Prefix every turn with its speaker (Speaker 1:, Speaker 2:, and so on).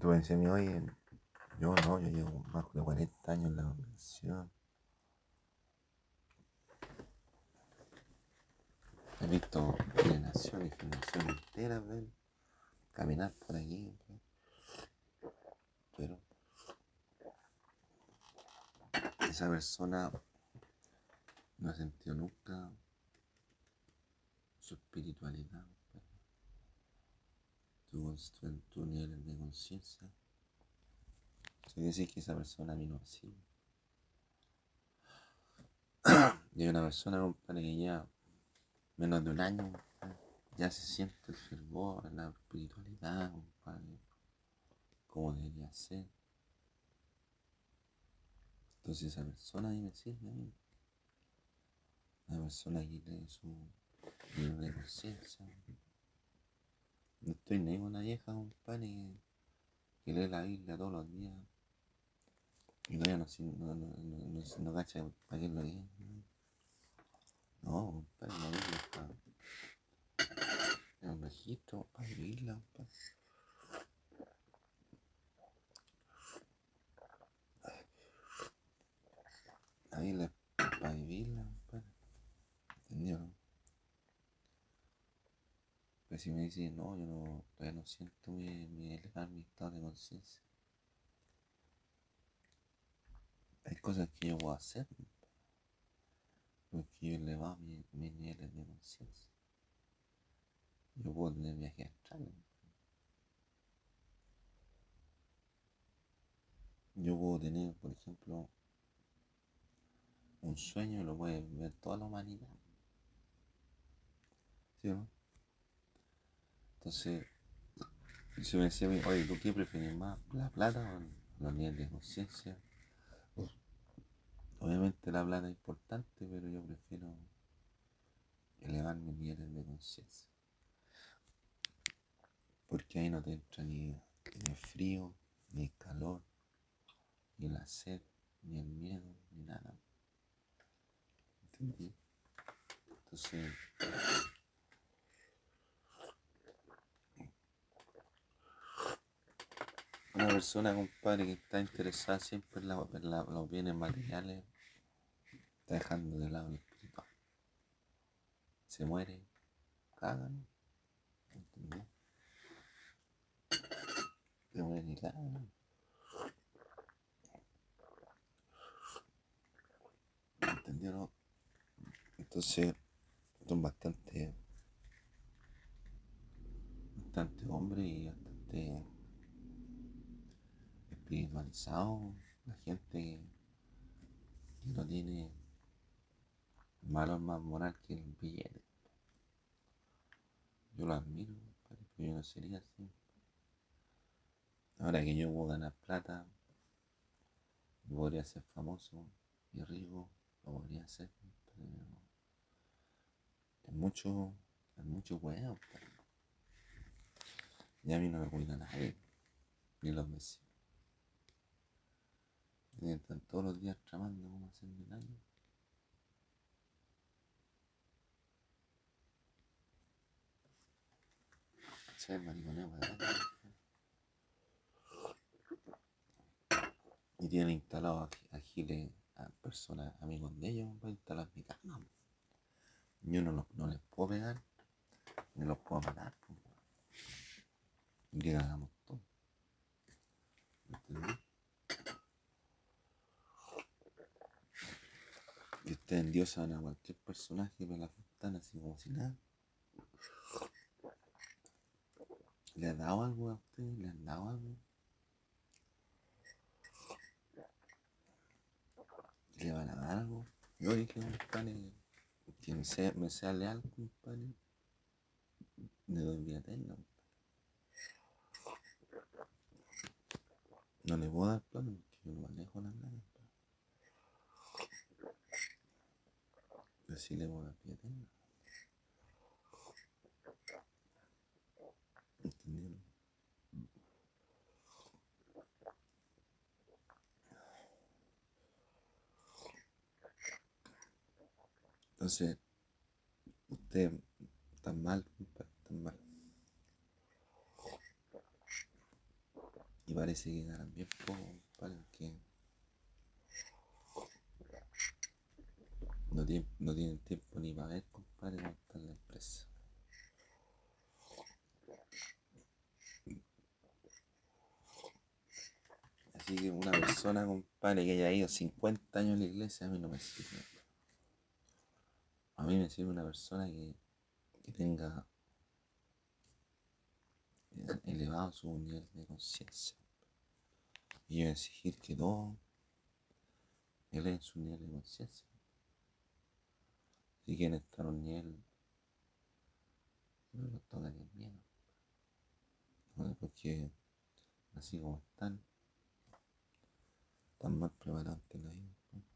Speaker 1: Tú me decías, oye, yo no, yo llevo más de 40 años en la convención. He visto generaciones y generaciones enteras, ven, caminar por aquí, pero esa persona no ha sentido nunca su espiritualidad, tu, tu, tu nivel conciencia. Quiere decir que esa persona vino así. Y una persona, compadre, que ya menos de un año, ya se siente el fervor, la espiritualidad, compadre, como debería ser. Entonces esa persona ahí me sirve a mí. Una persona que tiene su nivel de conciencia. No estoy ni con una vieja, compadre, que lee la Biblia todos los días. Y todavía no, no, no, no, no, cacha para qué lo diga. No, compadre, la Biblia está en el registro vivirla, compadre. La Biblia para vivirla, compadre. ¿Entendió? Pero si me dice, no, yo no, todavía no siento mi, mi, mi estado de conciencia. Hay cosas que yo puedo hacer porque yo elevado mis mi niveles de conciencia. Yo puedo tener viajes astrales. Yo puedo tener, por ejemplo, un sueño y lo puede ver toda la humanidad. ¿Sí o no? Entonces, si me decía, oye, ¿tú qué prefieres más? ¿La plata o los niveles de conciencia? Obviamente la plata es importante, pero yo prefiero elevar mis niveles de conciencia. Porque ahí no te entra ni, el frío, ni el calor, ni la sed, ni el miedo, ni nada. ¿Entendí? Entonces, una persona, compadre, que está interesada siempre en, los bienes materiales, está dejando de lado lo espiritual. Se muere, cagan, ¿entendés? Se muere y cagan. ¿Entendieron? Entonces, son bastante, bastante hombres y bastante espiritualizados, la gente que no tiene valor más moral que el billete. Yo lo admiro, pero yo no sería así. Ahora que yo puedo ganar plata, yo podría ser famoso y rico, lo podría hacer, pero es mucho, es mucho huevo. Y a mí no me cuida nadie, ni los vecinos. Están todos los días tramando cómo hacerme daño. Se mariconeo Y tienen instalado a giles a personas, amigos de ellos, para instalar mi cama. Yo no, no les puedo pegar, ni los puedo matar. Que Ustedes endiosan a cualquier personaje por la ventana así como si nada. ¿Le han dado algo a ustedes? ¿Le han dado algo? ¿Le van a dar algo? Yo dije, compadre, me sea, me sea leal, compadre. De doy vida eterna, No le puedo dar plano porque yo manejo las ganas. Así le voy a dar vida eterna. ¿Entendieron? Entonces, usted está mal, está mal. Y parece que ganan bien poco, compadre, porque no no tienen tiempo ni para ver, compadre, cómo está la empresa. Así que una persona, compadre, que haya ido 50 años a la iglesia, a mí no me sirve. A mí me sirve una persona que, que tenga elevado su nivel de conciencia. Y yo exigir que todos eleven su nivel de conciencia. Si quieren estar un nivel, no los toca el miedo. Porque así como están, están mal preparados ante la vida.